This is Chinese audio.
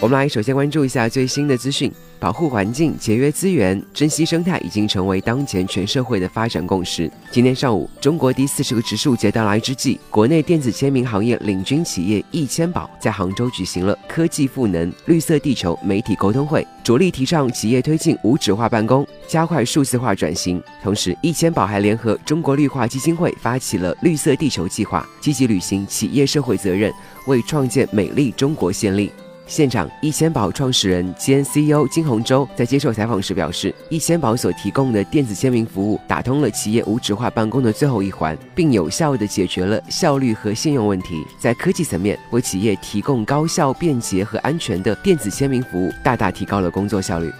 我们来首先关注一下最新的资讯。保护环境、节约资源、珍惜生态已经成为当前全社会的发展共识。今天上午，中国第四十个植树节到来之际，国内电子签名行业领军企业易签宝在杭州举行了科技赋能、绿色地球媒体沟通会，着力提倡企业推进无纸化办公，加快数字化转型。同时，易签宝还联合中国绿化基金会发起了绿色地球计划，积极履行企业社会责任，为创建美丽中国献力。现场，易签宝创始人兼 CEO 金洪洲在接受采访时表示，易签宝所提供的电子签名服务打通了企业无纸化办公的最后一环，并有效地解决了效率和信用问题。在科技层面，为企业提供高效、便捷和安全的电子签名服务，大大提高了工作效率。